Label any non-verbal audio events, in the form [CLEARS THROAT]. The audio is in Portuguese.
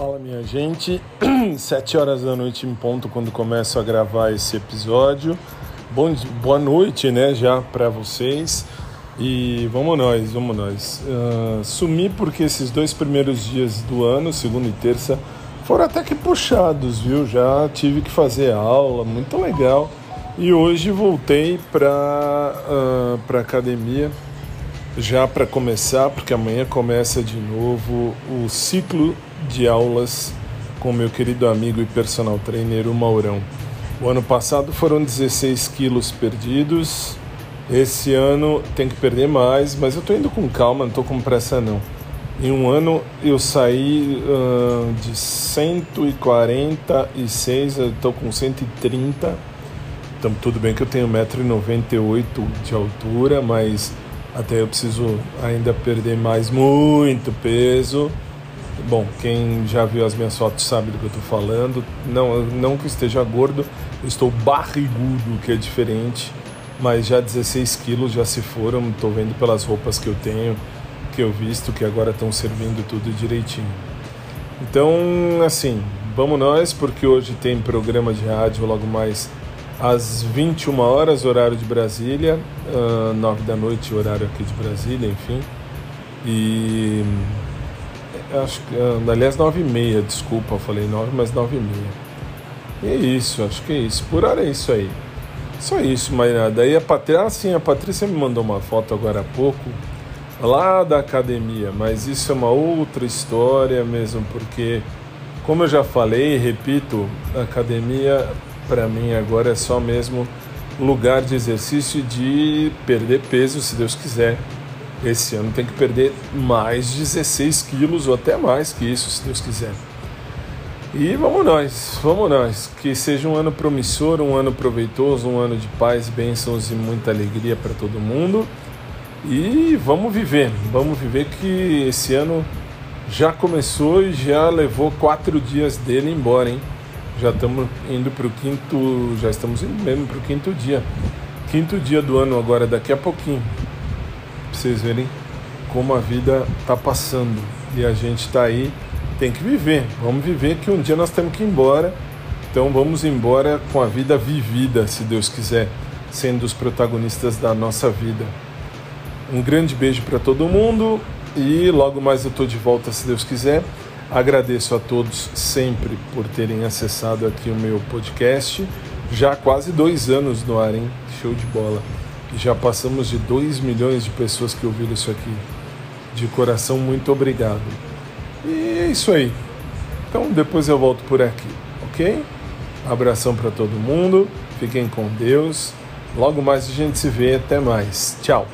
Fala minha gente, [CLEARS THROAT] sete horas da noite em ponto quando começo a gravar esse episódio. Bom, boa noite, né, já para vocês. E vamos nós, vamos nós. Uh, sumi porque esses dois primeiros dias do ano, segunda e terça, foram até que puxados, viu? Já tive que fazer aula, muito legal. E hoje voltei para uh, para academia já para começar, porque amanhã começa de novo o ciclo de aulas com meu querido amigo e personal trainer, o Maurão. O ano passado foram 16 quilos perdidos, esse ano tem que perder mais, mas eu estou indo com calma, não estou com pressa não. Em um ano eu saí uh, de 146, eu estou com 130. Então tudo bem que eu tenho 1,98m de altura, mas até eu preciso ainda perder mais muito peso. Bom, quem já viu as minhas fotos sabe do que eu estou falando. Não, não que esteja gordo, eu estou barrigudo, que é diferente. Mas já 16 quilos já se foram, estou vendo pelas roupas que eu tenho, que eu visto, que agora estão servindo tudo direitinho. Então, assim, vamos nós, porque hoje tem programa de rádio logo mais às 21 horas, horário de Brasília, uh, 9 da noite, horário aqui de Brasília, enfim. E acho que, uh, aliás, 9 e meia, desculpa, eu falei 9, mas 9 e meia. E é isso, acho que é isso. Por hora é isso aí. Só isso, mais nada. Aí a Patrícia, ah, sim, a Patrícia me mandou uma foto agora há pouco, lá da academia, mas isso é uma outra história mesmo, porque, como eu já falei, repito, a academia para mim agora é só mesmo lugar de exercício de perder peso, se Deus quiser. Esse ano tem que perder mais 16 quilos ou até mais que isso, se Deus quiser. E vamos nós, vamos nós. Que seja um ano promissor, um ano proveitoso, um ano de paz, bênçãos e muita alegria para todo mundo. E vamos viver, vamos viver que esse ano já começou e já levou quatro dias dele embora, hein? já estamos indo para o quinto, já estamos indo mesmo para o quinto dia. Quinto dia do ano agora, daqui a pouquinho. Pra vocês verem como a vida está passando. E a gente está aí, tem que viver. Vamos viver que um dia nós temos que ir embora. Então vamos embora com a vida vivida, se Deus quiser, sendo os protagonistas da nossa vida. Um grande beijo para todo mundo e logo mais eu estou de volta, se Deus quiser. Agradeço a todos sempre por terem acessado aqui o meu podcast. Já quase dois anos no ar, hein? Show de bola. Já passamos de 2 milhões de pessoas que ouviram isso aqui. De coração, muito obrigado. E é isso aí. Então depois eu volto por aqui, ok? Abração para todo mundo. Fiquem com Deus. Logo mais a gente se vê. Até mais. Tchau.